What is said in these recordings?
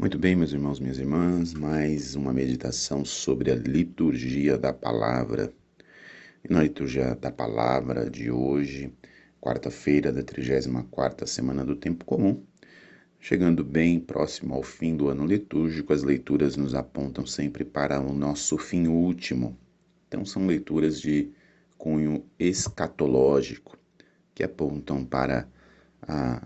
Muito bem, meus irmãos, minhas irmãs, mais uma meditação sobre a liturgia da palavra. E na liturgia da palavra de hoje, quarta-feira da 34ª semana do tempo comum, chegando bem próximo ao fim do ano litúrgico, as leituras nos apontam sempre para o nosso fim último. Então são leituras de cunho escatológico, que apontam para a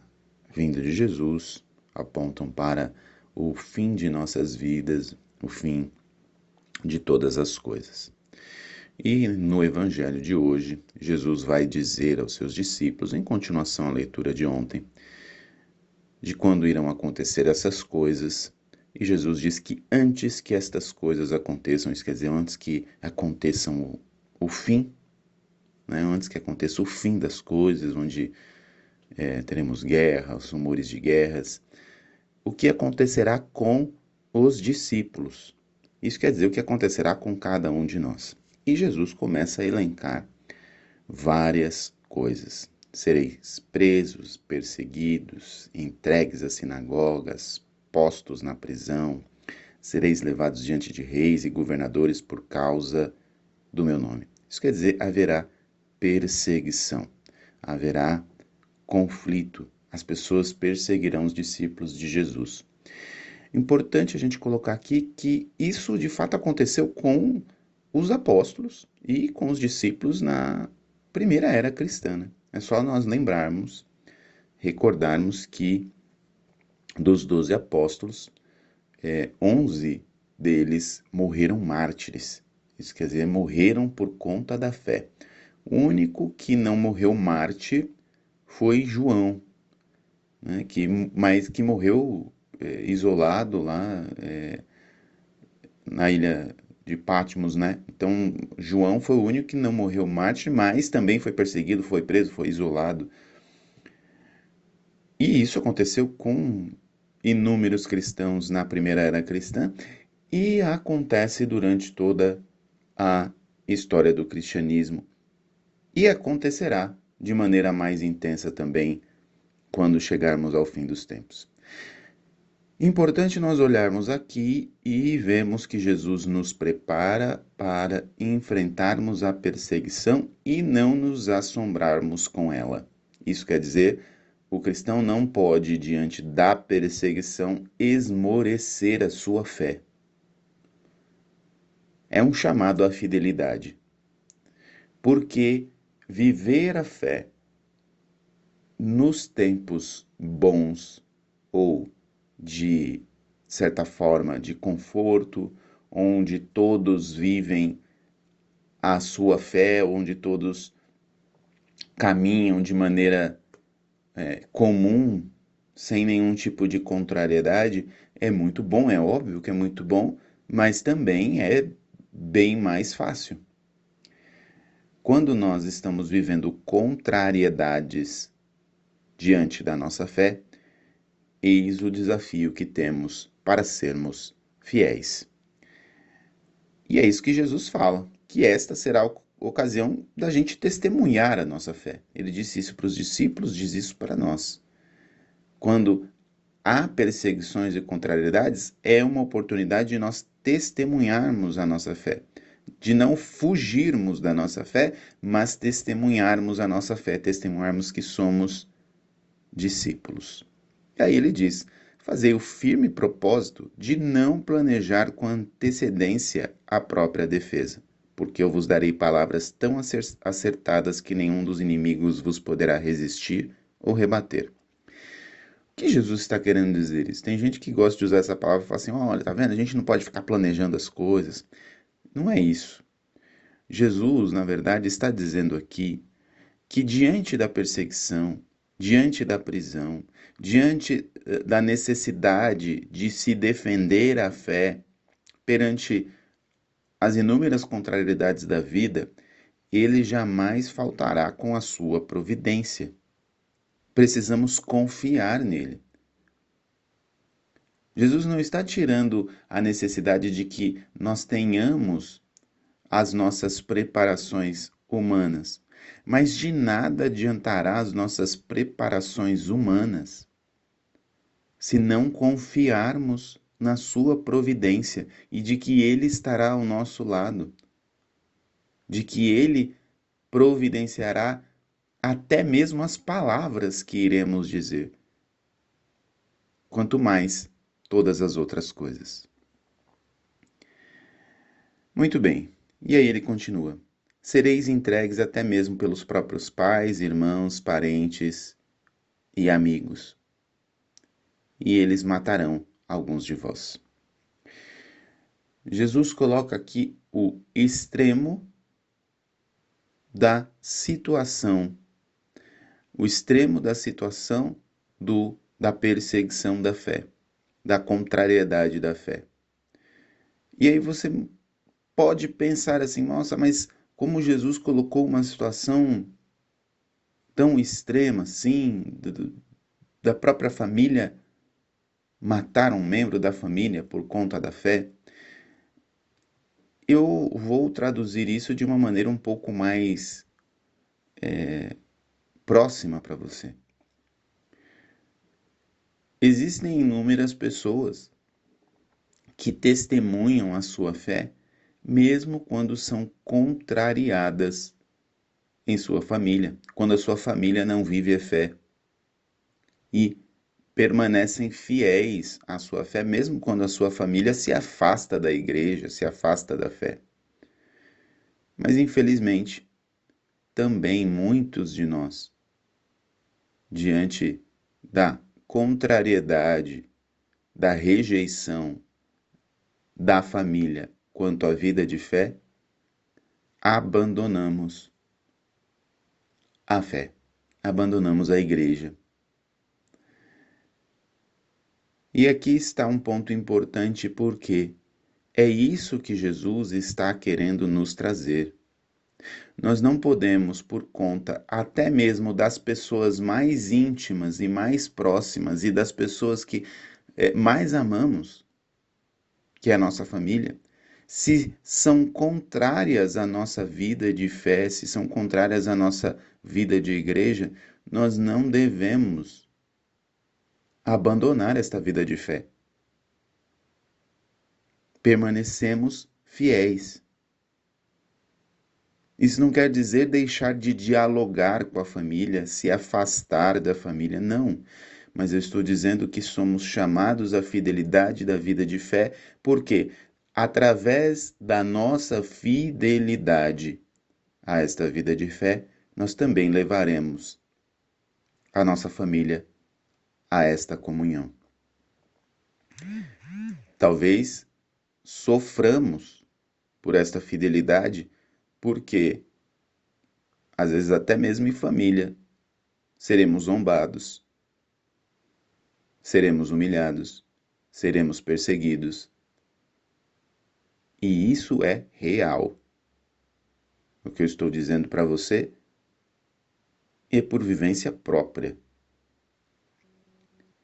vinda de Jesus, apontam para o fim de nossas vidas, o fim de todas as coisas. E no evangelho de hoje, Jesus vai dizer aos seus discípulos, em continuação à leitura de ontem, de quando irão acontecer essas coisas. E Jesus diz que antes que estas coisas aconteçam, isso quer dizer, antes que aconteçam o, o fim, né, antes que aconteça o fim das coisas, onde é, teremos guerra, os rumores de guerras, o que acontecerá com os discípulos. Isso quer dizer o que acontecerá com cada um de nós. E Jesus começa a elencar várias coisas. Sereis presos, perseguidos, entregues às sinagogas, postos na prisão, sereis levados diante de reis e governadores por causa do meu nome. Isso quer dizer, haverá perseguição, haverá conflito, as pessoas perseguirão os discípulos de Jesus. Importante a gente colocar aqui que isso de fato aconteceu com os apóstolos e com os discípulos na primeira era cristã. Né? É só nós lembrarmos, recordarmos que dos doze apóstolos, é, onze deles morreram mártires. Isso quer dizer, morreram por conta da fé. O único que não morreu mártir foi João, né, que, mas que morreu é, isolado lá é, na ilha de Patmos, né? Então João foi o único que não morreu mártir, mas também foi perseguido, foi preso, foi isolado. E isso aconteceu com inúmeros cristãos na primeira era cristã e acontece durante toda a história do cristianismo. E acontecerá de maneira mais intensa também quando chegarmos ao fim dos tempos. Importante nós olharmos aqui e vemos que Jesus nos prepara para enfrentarmos a perseguição e não nos assombrarmos com ela. Isso quer dizer, o cristão não pode, diante da perseguição, esmorecer a sua fé. É um chamado à fidelidade. Porque viver a fé nos tempos bons ou de certa forma de conforto, onde todos vivem a sua fé, onde todos caminham de maneira é, comum, sem nenhum tipo de contrariedade, é muito bom, é óbvio que é muito bom, mas também é bem mais fácil. Quando nós estamos vivendo contrariedades diante da nossa fé, eis o desafio que temos para sermos fiéis. E é isso que Jesus fala, que esta será a ocasião da gente testemunhar a nossa fé. Ele disse isso para os discípulos, diz isso para nós. Quando há perseguições e contrariedades, é uma oportunidade de nós testemunharmos a nossa fé. De não fugirmos da nossa fé, mas testemunharmos a nossa fé, testemunharmos que somos discípulos. E aí ele diz: Fazei o firme propósito de não planejar com antecedência a própria defesa, porque eu vos darei palavras tão acertadas que nenhum dos inimigos vos poderá resistir ou rebater. O que Jesus está querendo dizer isso? Tem gente que gosta de usar essa palavra e fala assim: olha, tá vendo? A gente não pode ficar planejando as coisas. Não é isso. Jesus, na verdade, está dizendo aqui que diante da perseguição, diante da prisão, diante eh, da necessidade de se defender a fé perante as inúmeras contrariedades da vida, ele jamais faltará com a sua providência. Precisamos confiar nele. Jesus não está tirando a necessidade de que nós tenhamos as nossas preparações humanas mas de nada adiantará as nossas preparações humanas se não confiarmos na sua providência e de que ele estará ao nosso lado, de que ele providenciará até mesmo as palavras que iremos dizer. Quanto mais todas as outras coisas. Muito bem. E aí ele continua: Sereis entregues até mesmo pelos próprios pais, irmãos, parentes e amigos. E eles matarão alguns de vós. Jesus coloca aqui o extremo da situação, o extremo da situação do da perseguição da fé, da contrariedade da fé. E aí você pode pensar assim, nossa, mas como Jesus colocou uma situação tão extrema assim, da própria família matar um membro da família por conta da fé, eu vou traduzir isso de uma maneira um pouco mais é, próxima para você. Existem inúmeras pessoas que testemunham a sua fé, mesmo quando são contrariadas em sua família, quando a sua família não vive a fé. E permanecem fiéis à sua fé, mesmo quando a sua família se afasta da igreja, se afasta da fé. Mas infelizmente, também muitos de nós, diante da contrariedade, da rejeição da família quanto à vida de fé, abandonamos a fé, abandonamos a igreja E aqui está um ponto importante porque é isso que Jesus está querendo nos trazer. Nós não podemos, por conta até mesmo das pessoas mais íntimas e mais próximas e das pessoas que é, mais amamos, que é a nossa família, se são contrárias à nossa vida de fé, se são contrárias à nossa vida de igreja, nós não devemos abandonar esta vida de fé. Permanecemos fiéis. Isso não quer dizer deixar de dialogar com a família, se afastar da família, não. Mas eu estou dizendo que somos chamados à fidelidade da vida de fé, porque através da nossa fidelidade a esta vida de fé, nós também levaremos a nossa família a esta comunhão. Talvez soframos por esta fidelidade, porque às vezes até mesmo em família seremos zombados, seremos humilhados, seremos perseguidos. E isso é real. O que eu estou dizendo para você é por vivência própria.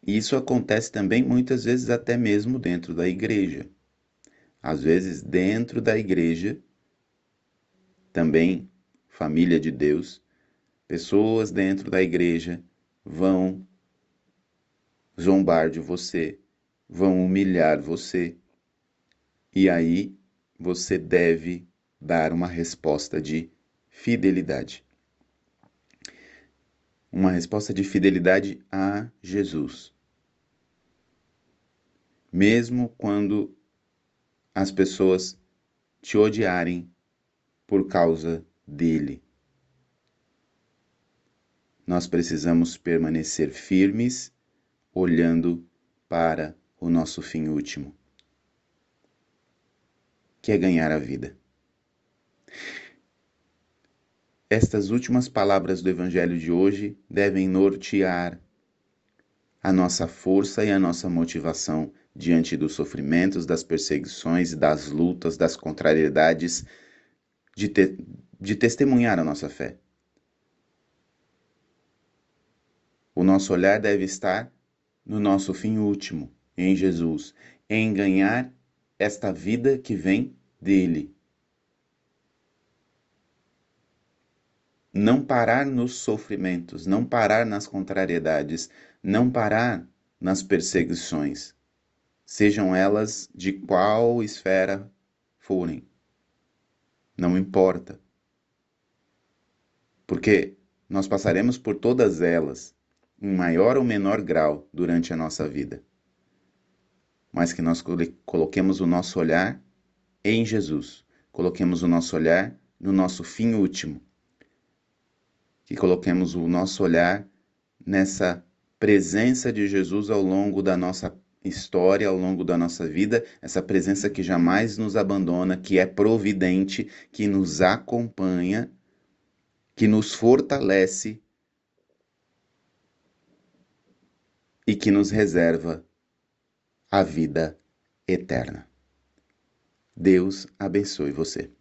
E isso acontece também muitas vezes até mesmo dentro da igreja. Às vezes, dentro da igreja, também, família de Deus, pessoas dentro da igreja vão zombar de você, vão humilhar você. E aí você deve dar uma resposta de fidelidade uma resposta de fidelidade a Jesus. Mesmo quando as pessoas te odiarem por causa dele. Nós precisamos permanecer firmes, olhando para o nosso fim último, que é ganhar a vida. Estas últimas palavras do Evangelho de hoje devem nortear a nossa força e a nossa motivação diante dos sofrimentos, das perseguições, das lutas, das contrariedades, de, te de testemunhar a nossa fé. O nosso olhar deve estar no nosso fim último, em Jesus, em ganhar esta vida que vem dele, não parar nos sofrimentos, não parar nas contrariedades, não parar nas perseguições. sejam elas de qual esfera forem. Não importa. Porque nós passaremos por todas elas, em maior ou menor grau, durante a nossa vida. Mas que nós coloquemos o nosso olhar em Jesus, coloquemos o nosso olhar no nosso fim último, que coloquemos o nosso olhar nessa presença de Jesus ao longo da nossa história, ao longo da nossa vida, essa presença que jamais nos abandona, que é providente, que nos acompanha, que nos fortalece e que nos reserva a vida eterna. Deus abençoe você.